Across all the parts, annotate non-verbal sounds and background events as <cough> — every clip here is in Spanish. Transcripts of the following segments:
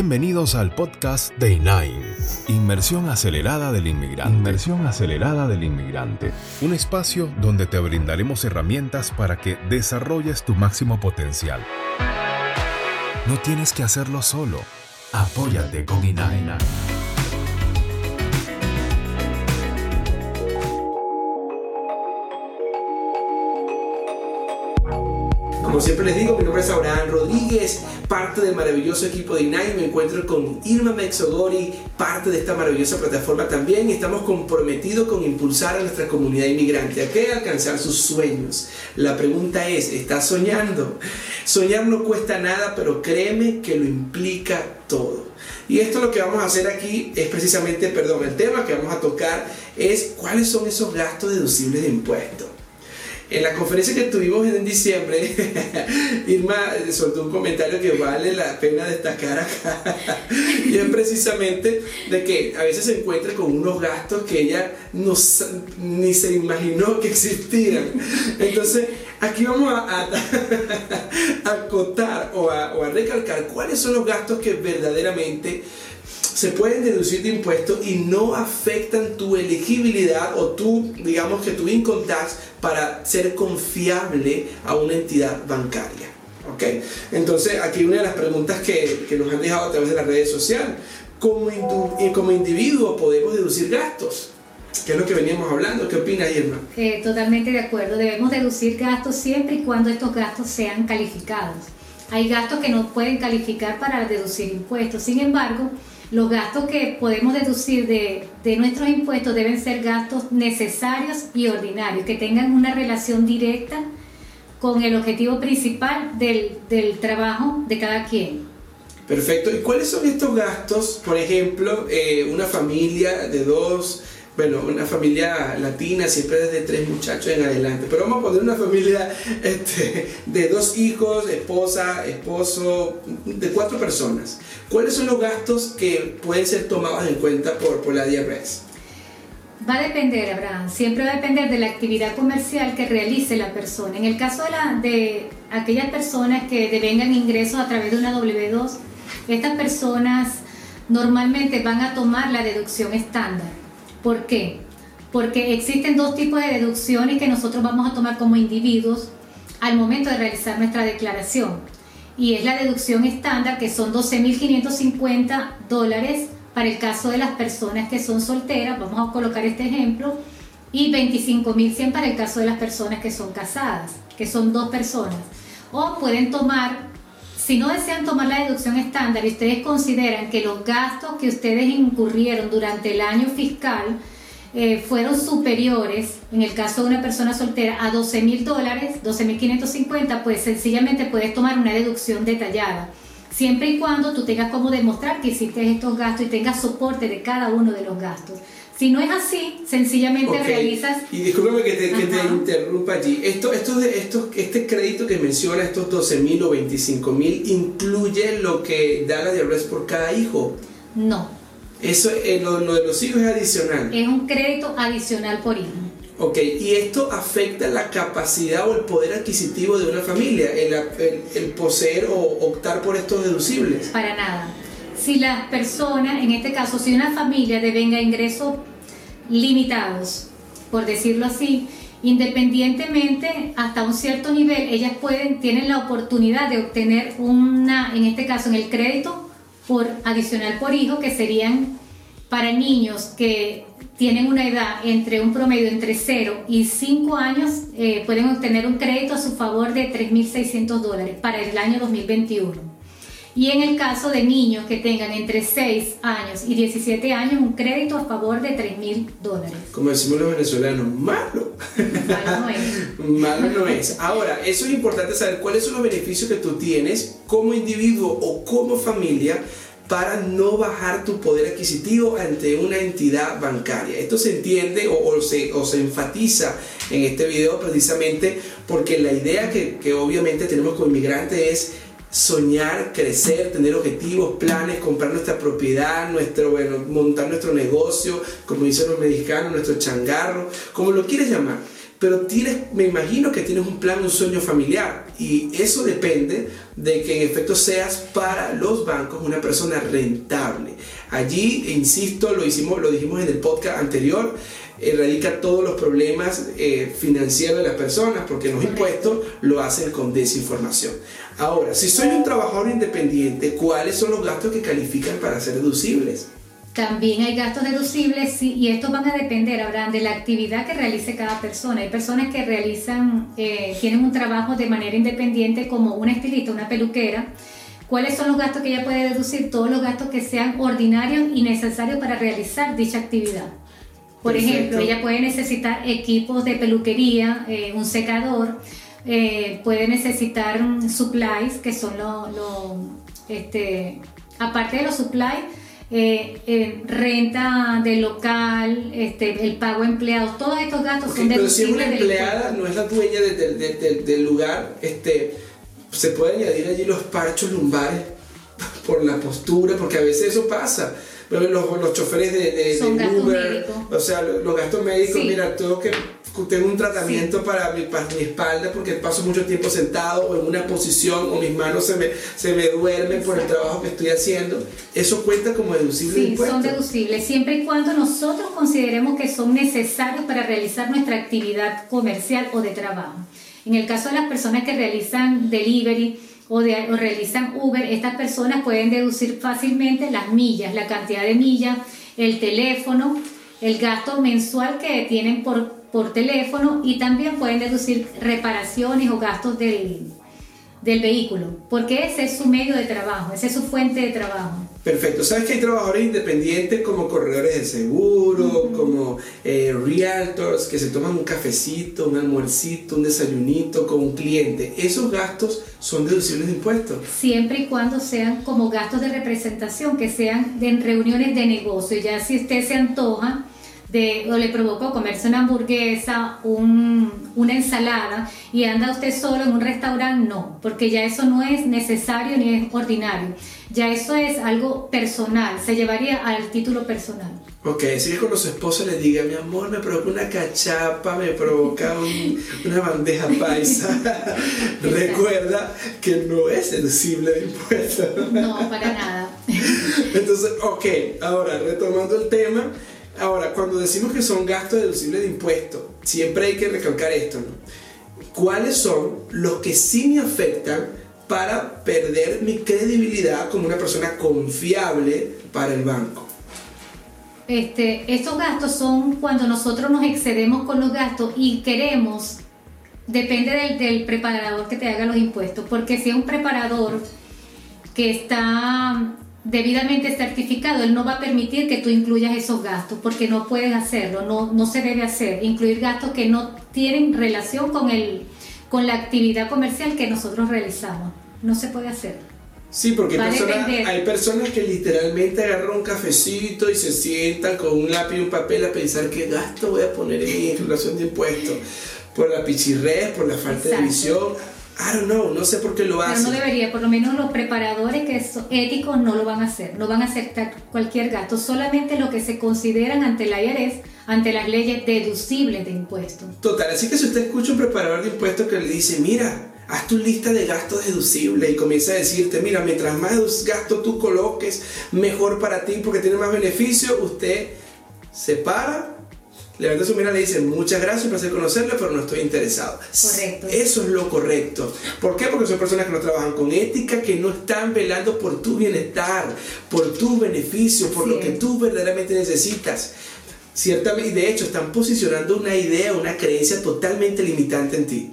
Bienvenidos al podcast de INAIN, Inmersión Acelerada del Inmigrante. Inmersión Acelerada del Inmigrante. Un espacio donde te brindaremos herramientas para que desarrolles tu máximo potencial. No tienes que hacerlo solo. Apóyate con INAIN. Como siempre les digo, mi nombre es Abraham Rodríguez, parte del maravilloso equipo de INAI. Me encuentro con Irma Mexogori, parte de esta maravillosa plataforma también. Estamos comprometidos con impulsar a nuestra comunidad inmigrante a que alcanzar sus sueños. La pregunta es, ¿estás soñando? Soñar no cuesta nada, pero créeme que lo implica todo. Y esto lo que vamos a hacer aquí es precisamente, perdón, el tema que vamos a tocar es cuáles son esos gastos deducibles de impuestos. En la conferencia que tuvimos en diciembre, <laughs> Irma soltó un comentario que vale la pena destacar acá. <laughs> y es precisamente de que a veces se encuentra con unos gastos que ella no, ni se imaginó que existían. Entonces, aquí vamos a, a, <laughs> acotar o o a recalcar cuáles son los gastos que verdaderamente se pueden deducir de impuestos y no afectan tu elegibilidad o tu, digamos que tu income tax para ser confiable a una entidad bancaria. ¿Ok? Entonces, aquí una de las preguntas que, que nos han dejado a través de las redes sociales. ¿Cómo, como individuo podemos deducir gastos? ¿Qué es lo que veníamos hablando? ¿Qué opina Irma? Eh, totalmente de acuerdo. Debemos deducir gastos siempre y cuando estos gastos sean calificados. Hay gastos que no pueden calificar para deducir impuestos. Sin embargo, los gastos que podemos deducir de, nuestros impuestos deben ser gastos necesarios y ordinarios, que tengan una relación directa con el objetivo principal del, trabajo de cada quien. Perfecto. ¿Y cuáles son estos gastos? Por ejemplo, eh, una familia de dos bueno, una familia latina siempre desde tres muchachos en adelante, pero vamos a poner una familia este, de dos hijos, esposa, esposo, de cuatro personas. ¿Cuáles son los gastos que pueden ser tomados en cuenta por, por la IRS? Va a depender, Abraham, siempre va a depender de la actividad comercial que realice la persona. En el caso de, la, de aquellas personas que devengan ingresos a través de una W2, estas personas normalmente van a tomar la deducción estándar ¿Por qué? Porque existen dos tipos de deducciones que nosotros vamos a tomar como individuos al momento de realizar nuestra declaración. Y es la deducción estándar, que son 12.550 dólares para el caso de las personas que son solteras, vamos a colocar este ejemplo, y 25.100 para el caso de las personas que son casadas, que son dos personas. O pueden tomar, si no desean tomar la deducción estándar y ustedes consideran que los gastos que ustedes incurrieron durante el año fiscal, eh, fueron superiores, en el caso de una persona soltera, a 12 mil dólares, 12 mil 550, pues sencillamente puedes tomar una deducción detallada. Siempre y cuando tú tengas como demostrar que hiciste estos gastos y tengas soporte de cada uno de los gastos. Si no es así, sencillamente realizas... Y discúlpame que te, que te, interrumpa allí. Esto, esto de, esto, este crédito menciona, estos 12 mil o 25 mil, ¿incluye lo que da la diabetes por cada hijo? No, eso, eh, lo, de los hijos es adicional. Es un crédito adicional por hijo. Ok, y esto afecta la capacidad o el poder adquisitivo de una familia, el, el, poseer o optar por estos deducibles. Para nada. Si las personas, en este caso, si una familia devenga ingresos limitados, por decirlo así, independientemente hasta un cierto nivel, ellas pueden, tienen la oportunidad de obtener una, en este caso, en el crédito, por adicional por hijo, que serían para niños que tienen una edad entre un promedio entre 0 y 5 años, eh, pueden obtener un crédito a su favor de 3.600 dólares para el año 2021. Y en el caso de niños que tengan entre 6 años y 17 años, un crédito a favor de 3 mil dólares. Como decimos los venezolanos, malo. Malo no es. <laughs> malo no es. Ahora, eso es importante saber cuáles son los beneficios que tú tienes como individuo o como familia para no bajar tu poder adquisitivo ante una entidad bancaria. Esto se entiende o, se, o se, enfatiza en este video precisamente porque la idea que, que obviamente tenemos como inmigrantes es soñar, crecer, tener objetivos, planes, comprar nuestra propiedad, nuestro, montar nuestro negocio, como dicen los mexicanos, nuestro changarro, como lo quieres llamar. pero tienes, me imagino que tienes un plan, un sueño familiar y eso depende de que en efecto seas para los bancos una persona rentable. Allí, insisto, lo, hicimos, lo dijimos en el podcast anterior, erradica todos los problemas eh, financieros de las personas porque los impuestos lo hacen con desinformación. Ahora, si soy un trabajador independiente, ¿cuáles son los gastos que califican para ser deducibles? También hay gastos deducibles y estos van a depender, Abraham, de la actividad que realice cada persona. Hay personas que realizan, eh, tienen un trabajo de manera independiente como una estilista, una peluquera. ¿Cuáles son los gastos que ella puede deducir? Todos los gastos que sean ordinarios y necesarios para realizar dicha actividad. Por ejemplo, ella puede necesitar equipos de peluquería, eh, un secador, eh, puede necesitar supplies, que son los, este, aparte de los supplies, eh, eh, renta del local, este, el pago a empleados, todos estos gastos son Pero si una empleada no es la dueña del lugar, este, se puede añadir allí los parchos lumbares por la postura, porque a veces eso pasa. Pero los, los choferes de, de, Uber, o sea, los, gastos médicos, mira, tengo que tengo un tratamiento para, mi, para mi espalda porque paso mucho tiempo sentado o en una posición o mis manos se me, se me duermen por el trabajo que estoy haciendo. Eso cuenta como deducible. Sí, son deducibles siempre y cuando nosotros consideremos que son necesarios para realizar nuestra actividad comercial o de trabajo. En el caso de las personas que realizan delivery, o, de, o realizan Uber, estas personas pueden deducir fácilmente las millas, la cantidad de millas, el teléfono, el gasto mensual que tienen por por teléfono y también pueden deducir reparaciones o gastos del, del vehículo, porque ese es su medio de trabajo, esa es su fuente de trabajo. Perfecto. ¿Sabes que hay trabajadores independientes como corredores de seguro, como eh, realtors que se toman un cafecito, un almuercito, un desayunito con un cliente? Esos gastos son deducibles de impuestos. Siempre y cuando sean como gastos de representación, que sean en reuniones de negocio. Ya si usted se antoja, de, o le provocó comerse una hamburguesa, una ensalada y anda usted solo en un restaurante, no, porque ya eso no es necesario ni es ordinario. Ya eso es algo personal, se llevaría al título personal. Ok, si con los esposos le diga, mi amor, me provoca una cachapa, me provoca una bandeja paisa, <laughs> recuerda que no es deducible de impuestos. No, para nada. <laughs> Entonces, ok, ahora retomando el tema, Ahora, cuando decimos que son gastos deducibles de impuestos, siempre hay que recalcar esto, ¿no? ¿Cuáles son los que sí me afectan para perder mi credibilidad como una persona confiable para el banco? Este, estos gastos son cuando nosotros nos excedemos con los gastos y queremos, depende del, del preparador que te haga los impuestos, porque si es un preparador que está debidamente certificado, él no va a permitir que tú incluyas esos gastos porque no puedes hacerlo, no, no se debe hacer, incluir gastos que no tienen relación con, el, con la actividad comercial que nosotros realizamos. No se puede hacer. Sí, porque hay personas que literalmente agarran un cafecito y se sientan con un lápiz y un papel a pensar qué gasto voy a poner en mi declaración de impuestos. Por la pichirrés, por la falta de visión I don't know, no sé por qué lo hacen. Pero no debería, por lo menos los preparadores que son éticos no lo van a hacer, no van a aceptar cualquier gasto, solamente lo que se consideran ante la IRS, ante las leyes deducibles de impuestos. Total, así que si usted escucha un preparador de impuestos que le dice, mira, haz tu lista de gastos deducibles y comienza a decirte, mira, mientras más gastos tú coloques, mejor para ti porque tiene más beneficio, usted se para levanta su mirada y le dice, muchas gracias, un placer conocerla, pero no estoy interesado. Correcto. Eso es lo correcto. ¿Por qué? Porque son personas que no trabajan con ética, que no están velando por tu bienestar, por tu beneficio, por lo que tú verdaderamente necesitas. Ciertamente, y de hecho, están posicionando una idea, una creencia totalmente limitante en ti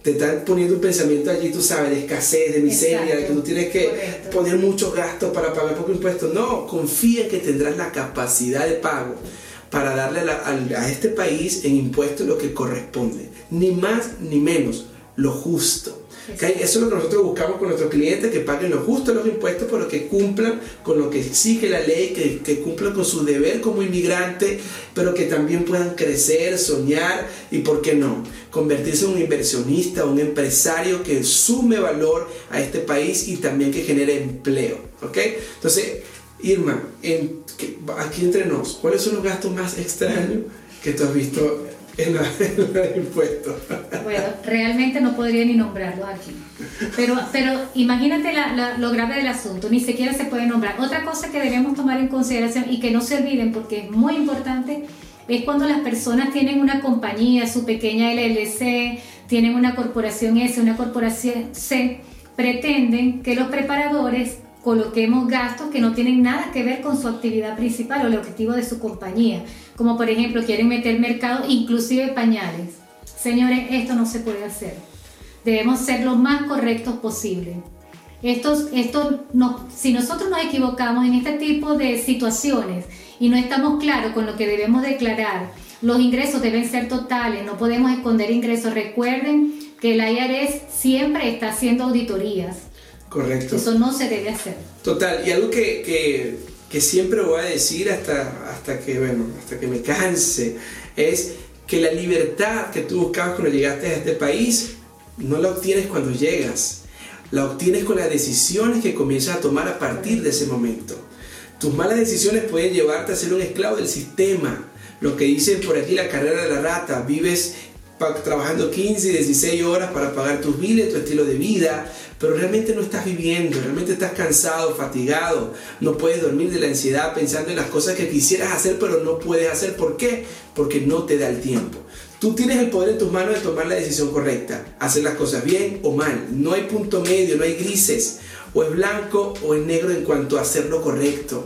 te están poniendo un pensamiento allí, tú sabes, de escasez, de miseria, de que tú tienes que poner muchos gastos para pagar pocos impuestos. No, confía que tendrás la capacidad de pago para darle a, este país en impuestos lo que corresponde, ni más ni menos, lo justo. Eso es lo que nosotros buscamos con nuestros clientes, que paguen lo justo los impuestos, pero que cumplan con lo que exige la ley, que, que cumplan con su deber como inmigrante, pero que también puedan crecer, soñar y, ¿por qué no?, convertirse en un inversionista, un empresario que sume valor a este país y también que genere empleo. ¿ok? Entonces, Irma, en, aquí entre nos, ¿cuáles son los gastos más extraños que tú has visto en los <laughs> impuestos. Bueno, realmente no podría ni nombrarlo aquí. Pero, pero imagínate lo grave del asunto, ni siquiera se puede nombrar. Otra cosa que debemos tomar en consideración y que no se olviden porque es muy importante es cuando las personas tienen una compañía, su pequeña LLC, tienen una corporación S, una corporación C, pretenden que los preparadores coloquemos gastos que no tienen nada que ver con su actividad principal o el objetivo de su compañía, como por ejemplo quieren meter mercado inclusive pañales. Señores, esto no se puede hacer. Debemos ser lo más correctos posible. Esto, esto no, si nosotros nos equivocamos en este tipo de situaciones y no estamos claros con lo que debemos declarar, los ingresos deben ser totales, no podemos esconder ingresos. Recuerden que el IRS siempre está haciendo auditorías. Correcto. Eso no se debe hacer. Total, y algo que, que, siempre voy a decir hasta, hasta, que, bueno, hasta que me canse, es que la libertad que tú buscabas cuando llegaste a este país, no la obtienes cuando llegas, la obtienes con las decisiones que comienzas a tomar a partir de ese momento. Tus malas decisiones pueden llevarte a ser un esclavo del sistema. Lo que dice por aquí la carrera de la rata, vives trabajando 15, 16 horas para pagar tus biles, tu estilo de vida, pero realmente no estás viviendo, realmente estás cansado, fatigado, no puedes dormir de la ansiedad pensando en las cosas que quisieras hacer, pero no puedes hacer. ¿Por qué? Porque no te da el tiempo. Tú tienes el poder en tus manos de tomar la decisión correcta, hacer las cosas bien o mal. No hay punto medio, no hay grises. O es blanco o es negro en cuanto a hacer lo correcto.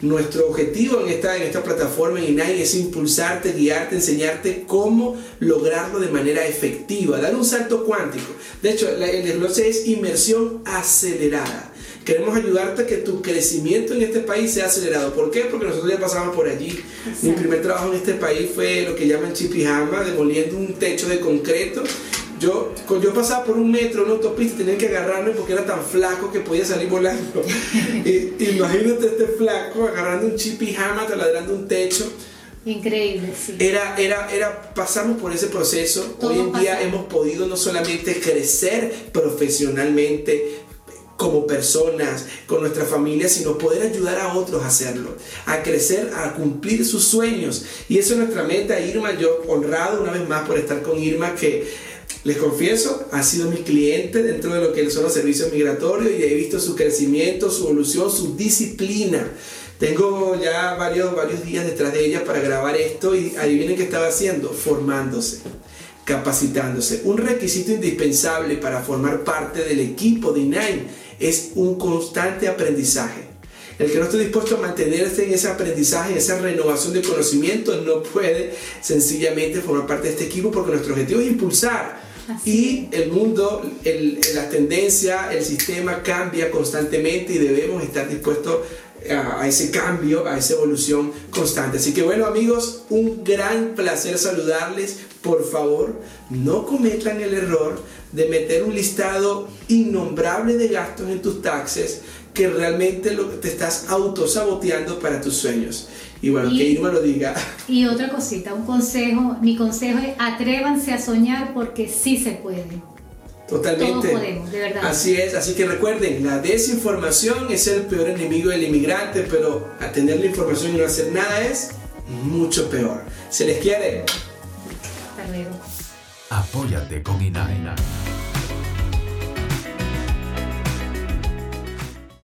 Nuestro objetivo en esta, en esta plataforma en INAI es impulsarte, guiarte, enseñarte cómo lograrlo de manera efectiva, dar un salto cuántico. De hecho, el desglose es inmersión acelerada. Queremos ayudarte a que tu crecimiento en este país sea acelerado. ¿Por qué? Porque nosotros ya pasamos por allí. Mi primer trabajo en este país fue lo que llaman chipijama, demoliendo un techo de concreto. Yo, yo pasaba por un metro, una autopista, tenía que agarrarme porque era tan flaco que podía salir volando. <laughs> imagínate este flaco agarrando un chipijama, taladrando un techo. Increíble, sí. Era, era, era, pasamos por ese proceso. Hoy en día hemos podido no solamente crecer profesionalmente, como personas, con nuestra familia, sino poder ayudar a otros a hacerlo, a crecer, a cumplir sus sueños. Y eso es nuestra meta, Irma. Yo honrado una vez más por estar con Irma, que les confieso, ha sido mi cliente dentro de lo que son los servicios migratorios y he visto su crecimiento, su evolución, su disciplina. Tengo ya varios, varios días detrás de ella para grabar esto y adivinen qué estaba haciendo, formándose capacitándose. Un requisito indispensable para formar parte del equipo de INAIM es un constante aprendizaje. El que no esté dispuesto a mantenerse en ese aprendizaje, en esa renovación de conocimiento, no puede sencillamente formar parte de este equipo porque nuestro objetivo es impulsar. Y el mundo, el, la tendencia, el sistema cambia constantemente y debemos estar dispuestos a, ese cambio, a esa evolución constante. Así que bueno amigos, un gran placer saludarles. Por favor, no cometan el error de meter un listado innombrable de gastos en tus taxes que realmente lo, te estás autosaboteando para tus sueños. Y bueno, que Irma lo diga. Y otra cosita, un consejo, mi consejo es atrévanse a soñar porque sí se puede. Totalmente. Todos podemos, de verdad. Así es, así que recuerden, la desinformación es el peor enemigo del inmigrante, pero atender la información y no hacer nada es mucho peor. Se les quiere. Hasta luego. Apóyate con INAINA.